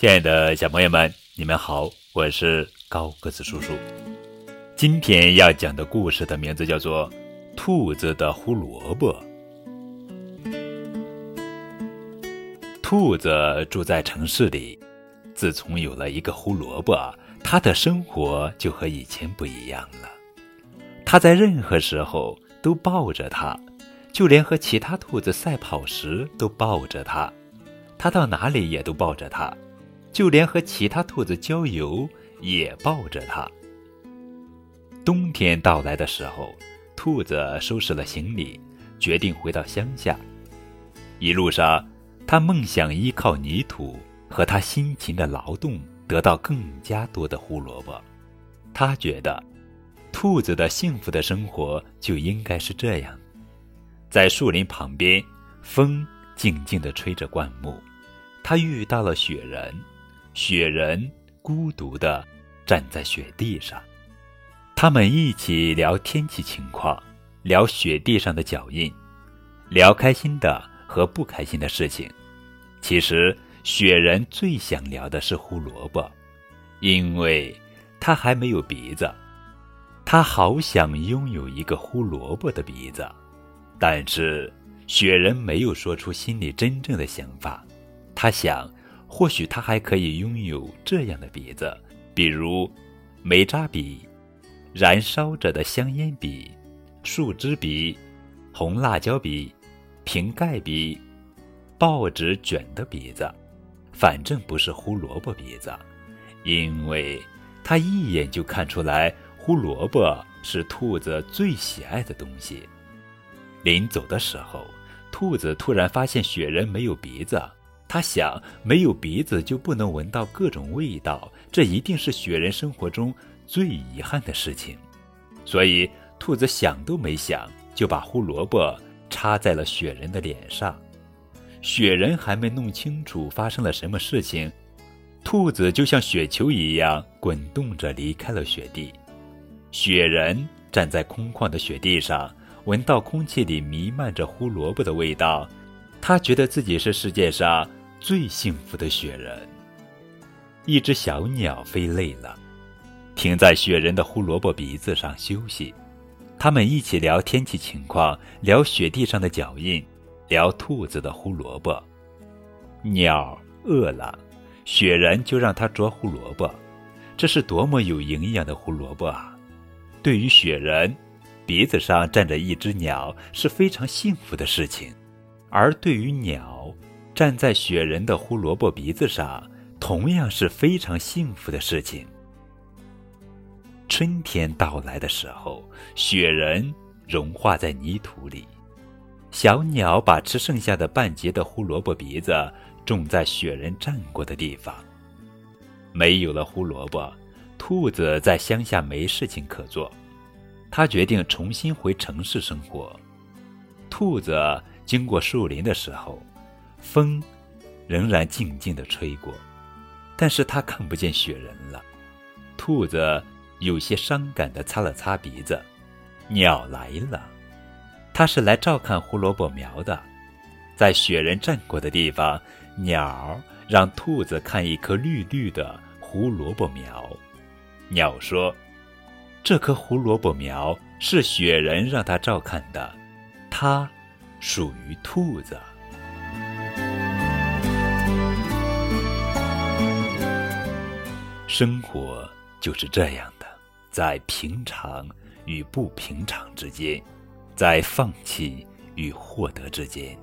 亲爱的小朋友们，你们好，我是高个子叔叔。今天要讲的故事的名字叫做《兔子的胡萝卜》。兔子住在城市里，自从有了一个胡萝卜，它的生活就和以前不一样了。它在任何时候都抱着它，就连和其他兔子赛跑时都抱着它。它到哪里也都抱着它。就连和其他兔子郊游也抱着它。冬天到来的时候，兔子收拾了行李，决定回到乡下。一路上，他梦想依靠泥土和他辛勤的劳动，得到更加多的胡萝卜。他觉得，兔子的幸福的生活就应该是这样：在树林旁边，风静静地吹着灌木，他遇到了雪人。雪人孤独地站在雪地上，他们一起聊天气情况，聊雪地上的脚印，聊开心的和不开心的事情。其实，雪人最想聊的是胡萝卜，因为他还没有鼻子，他好想拥有一个胡萝卜的鼻子。但是，雪人没有说出心里真正的想法，他想。或许他还可以拥有这样的鼻子，比如煤渣鼻、燃烧着的香烟鼻、树枝鼻、红辣椒鼻、瓶盖鼻、报纸卷的鼻子，反正不是胡萝卜鼻子，因为他一眼就看出来胡萝卜是兔子最喜爱的东西。临走的时候，兔子突然发现雪人没有鼻子。他想，没有鼻子就不能闻到各种味道，这一定是雪人生活中最遗憾的事情。所以，兔子想都没想，就把胡萝卜插在了雪人的脸上。雪人还没弄清楚发生了什么事情，兔子就像雪球一样滚动着离开了雪地。雪人站在空旷的雪地上，闻到空气里弥漫着胡萝卜的味道，他觉得自己是世界上。最幸福的雪人。一只小鸟飞累了，停在雪人的胡萝卜鼻子上休息。他们一起聊天气情况，聊雪地上的脚印，聊兔子的胡萝卜。鸟饿了，雪人就让它啄胡萝卜。这是多么有营养的胡萝卜啊！对于雪人，鼻子上站着一只鸟是非常幸福的事情，而对于鸟，站在雪人的胡萝卜鼻子上，同样是非常幸福的事情。春天到来的时候，雪人融化在泥土里，小鸟把吃剩下的半截的胡萝卜鼻子种在雪人站过的地方。没有了胡萝卜，兔子在乡下没事情可做，他决定重新回城市生活。兔子经过树林的时候。风仍然静静地吹过，但是他看不见雪人了。兔子有些伤感地擦了擦鼻子。鸟来了，它是来照看胡萝卜苗的。在雪人站过的地方，鸟让兔子看一棵绿绿的胡萝卜苗。鸟说：“这棵胡萝卜苗是雪人让它照看的，它属于兔子。”生活就是这样的，在平常与不平常之间，在放弃与获得之间。